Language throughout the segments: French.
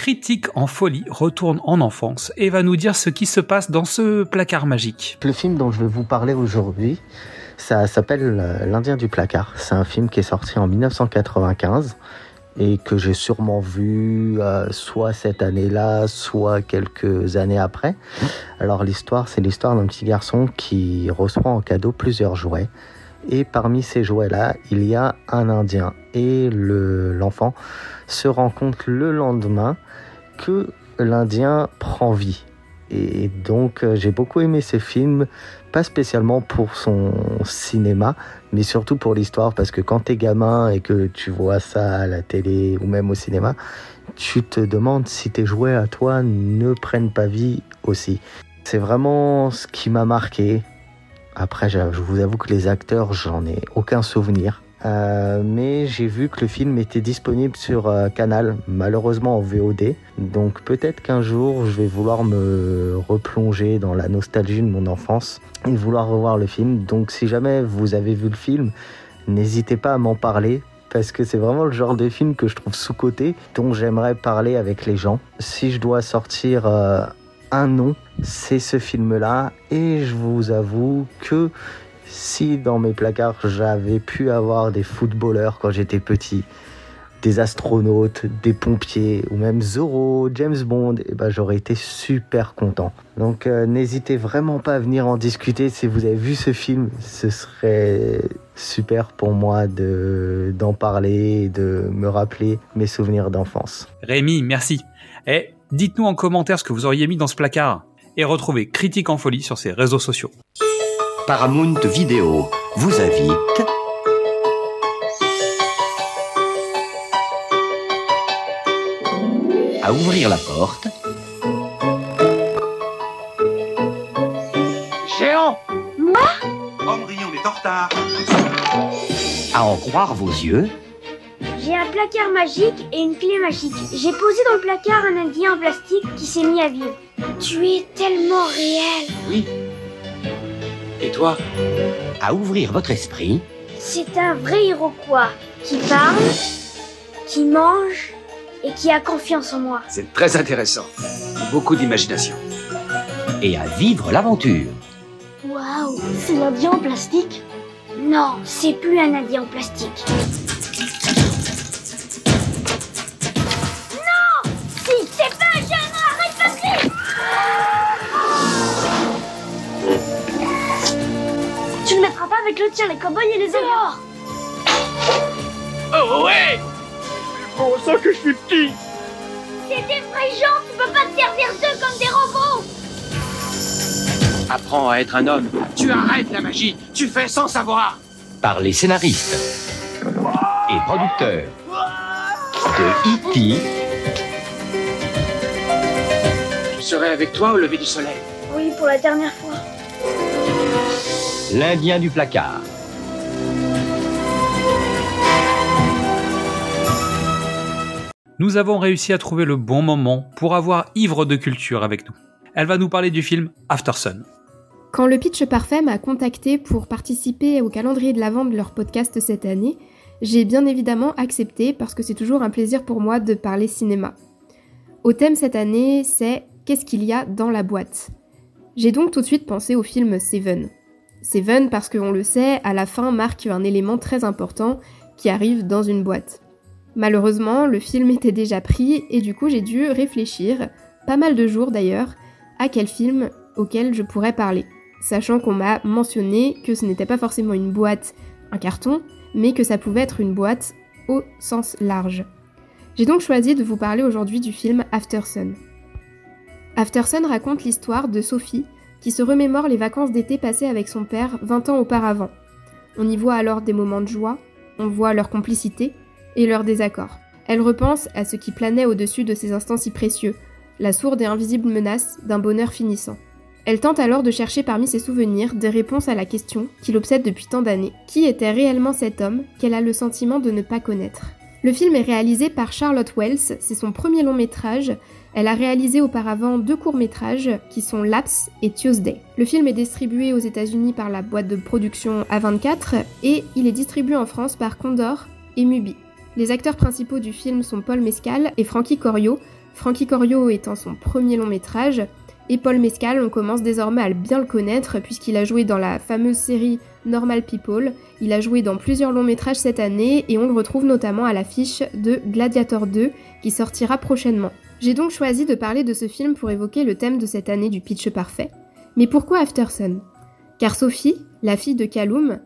Critique en folie retourne en enfance et va nous dire ce qui se passe dans ce placard magique. Le film dont je vais vous parler aujourd'hui, ça s'appelle euh, L'Indien du placard. C'est un film qui est sorti en 1995 et que j'ai sûrement vu euh, soit cette année-là, soit quelques années après. Alors l'histoire, c'est l'histoire d'un petit garçon qui reçoit en cadeau plusieurs jouets. Et parmi ces jouets-là, il y a un Indien. Et l'enfant se rend compte le lendemain que l'Indien prend vie. Et donc euh, j'ai beaucoup aimé ce film, pas spécialement pour son cinéma, mais surtout pour l'histoire, parce que quand t'es gamin et que tu vois ça à la télé ou même au cinéma, tu te demandes si tes jouets à toi ne prennent pas vie aussi. C'est vraiment ce qui m'a marqué. Après, je vous avoue que les acteurs, j'en ai aucun souvenir. Euh, mais j'ai vu que le film était disponible sur euh, Canal, malheureusement en VOD. Donc peut-être qu'un jour je vais vouloir me replonger dans la nostalgie de mon enfance et vouloir revoir le film. Donc si jamais vous avez vu le film, n'hésitez pas à m'en parler parce que c'est vraiment le genre de film que je trouve sous-coté, dont j'aimerais parler avec les gens. Si je dois sortir euh, un nom, c'est ce film-là. Et je vous avoue que si dans mes placards j'avais pu avoir des footballeurs quand j'étais petit, des astronautes, des pompiers ou même Zorro, James Bond, eh ben j'aurais été super content. Donc euh, n'hésitez vraiment pas à venir en discuter si vous avez vu ce film, ce serait super pour moi de d'en parler de me rappeler mes souvenirs d'enfance. Rémi, merci. Et dites-nous en commentaire ce que vous auriez mis dans ce placard et retrouvez Critique en folie sur ses réseaux sociaux. Paramount Vidéo vous invite à ouvrir la porte. Géant Moi Henri, on est en retard. À en croire vos yeux. J'ai un placard magique et une clé magique. J'ai posé dans le placard un indien en plastique qui s'est mis à vivre. Tu es tellement réel. Oui. Et toi? À ouvrir votre esprit. C'est un vrai Iroquois qui parle, qui mange et qui a confiance en moi. C'est très intéressant. Beaucoup d'imagination. Et à vivre l'aventure. Waouh, c'est l'Indien en plastique? Non, c'est plus un Indien en plastique. Avec le tien, les cow-boys et les Indiens Oh ouais Bon ça que je suis petit C'est des vrais gens, tu peux pas te servir d'eux comme des robots Apprends à être un homme. Tu arrêtes la magie Tu fais sans savoir Par les scénaristes et producteurs de E.T. Je serai avec toi au lever du soleil. Oui, pour la dernière fois. L'Indien du placard. Nous avons réussi à trouver le bon moment pour avoir Ivre de culture avec nous. Elle va nous parler du film After Sun. Quand le Pitch Parfait m'a contacté pour participer au calendrier de l'avant de leur podcast cette année, j'ai bien évidemment accepté parce que c'est toujours un plaisir pour moi de parler cinéma. Au thème cette année, c'est Qu'est-ce qu'il y a dans la boîte? J'ai donc tout de suite pensé au film Seven. Seven parce qu'on le sait, à la fin marque un élément très important qui arrive dans une boîte. Malheureusement, le film était déjà pris et du coup j'ai dû réfléchir, pas mal de jours d'ailleurs, à quel film auquel je pourrais parler, sachant qu'on m'a mentionné que ce n'était pas forcément une boîte, un carton, mais que ça pouvait être une boîte au sens large. J'ai donc choisi de vous parler aujourd'hui du film After Sun. After Sun raconte l'histoire de Sophie, qui se remémore les vacances d'été passées avec son père 20 ans auparavant. On y voit alors des moments de joie, on voit leur complicité et leur désaccord. Elle repense à ce qui planait au-dessus de ces instants si précieux, la sourde et invisible menace d'un bonheur finissant. Elle tente alors de chercher parmi ses souvenirs des réponses à la question qui l'obsède depuis tant d'années. Qui était réellement cet homme qu'elle a le sentiment de ne pas connaître? Le film est réalisé par Charlotte Wells, c'est son premier long métrage. Elle a réalisé auparavant deux courts-métrages qui sont Laps et Tuesday. Le film est distribué aux États-Unis par la boîte de production A24 et il est distribué en France par Condor et Mubi. Les acteurs principaux du film sont Paul Mescal et Frankie Corio, Frankie Corio étant son premier long métrage, et Paul Mescal, on commence désormais à bien le connaître puisqu'il a joué dans la fameuse série Normal People, il a joué dans plusieurs longs métrages cette année et on le retrouve notamment à l'affiche de Gladiator 2 qui sortira prochainement. J'ai donc choisi de parler de ce film pour évoquer le thème de cette année du pitch parfait. Mais pourquoi After Sun Car Sophie, la fille de Kaloum,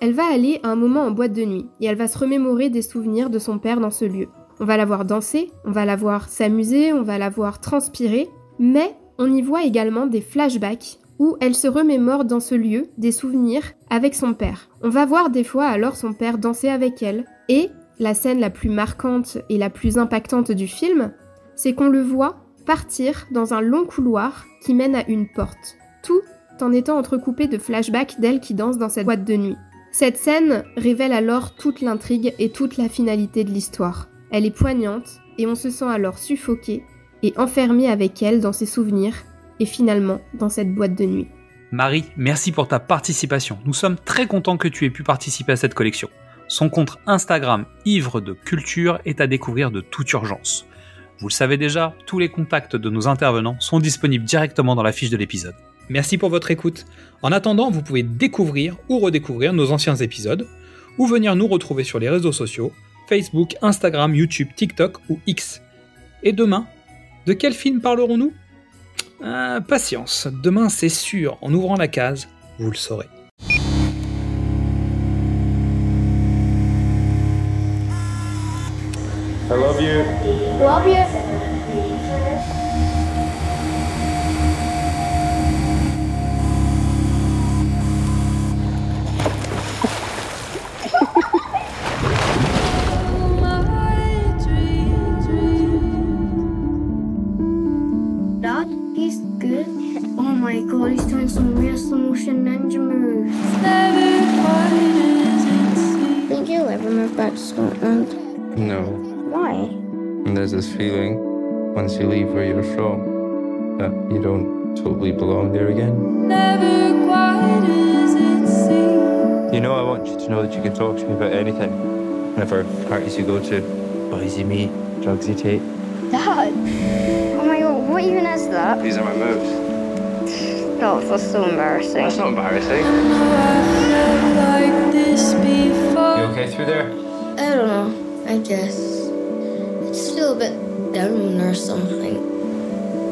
elle va aller à un moment en boîte de nuit et elle va se remémorer des souvenirs de son père dans ce lieu. On va la voir danser, on va la voir s'amuser, on va la voir transpirer, mais on y voit également des flashbacks où elle se remémore dans ce lieu des souvenirs avec son père. On va voir des fois alors son père danser avec elle et la scène la plus marquante et la plus impactante du film, c'est qu'on le voit partir dans un long couloir qui mène à une porte, tout en étant entrecoupé de flashbacks d'elle qui danse dans cette boîte de nuit. Cette scène révèle alors toute l'intrigue et toute la finalité de l'histoire. Elle est poignante et on se sent alors suffoqué et enfermé avec elle dans ses souvenirs et finalement dans cette boîte de nuit. Marie, merci pour ta participation. Nous sommes très contents que tu aies pu participer à cette collection. Son compte Instagram Ivre de Culture est à découvrir de toute urgence. Vous le savez déjà, tous les contacts de nos intervenants sont disponibles directement dans la fiche de l'épisode. Merci pour votre écoute. En attendant, vous pouvez découvrir ou redécouvrir nos anciens épisodes, ou venir nous retrouver sur les réseaux sociaux, Facebook, Instagram, YouTube, TikTok ou X. Et demain, de quel film parlerons-nous? Ah, Patience, demain c'est sûr, en ouvrant la case, vous le saurez. I love you. Love you. Oh my god, he's doing some real slow motion ninja moves. Think you'll ever move back to Scotland? No. Why? And there's this feeling once you leave where you're from that you don't totally belong there again. You know, I want you to know that you can talk to me about anything. Whenever parties you go to, boys you meet, drugs you take. Dad! Oh my god, what even is that? These are my moves. God, that's so embarrassing. That's not embarrassing. You okay through there? I don't know. I guess. I just feel a bit down or something.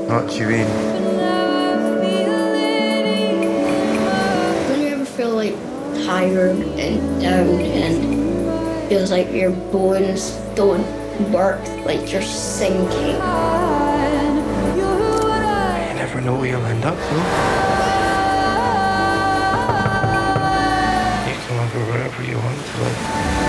What do you mean? Don't you ever feel like tired and down and feels like your bones don't work, like you're sinking? know where you'll end up, you? You can live wherever you want to live.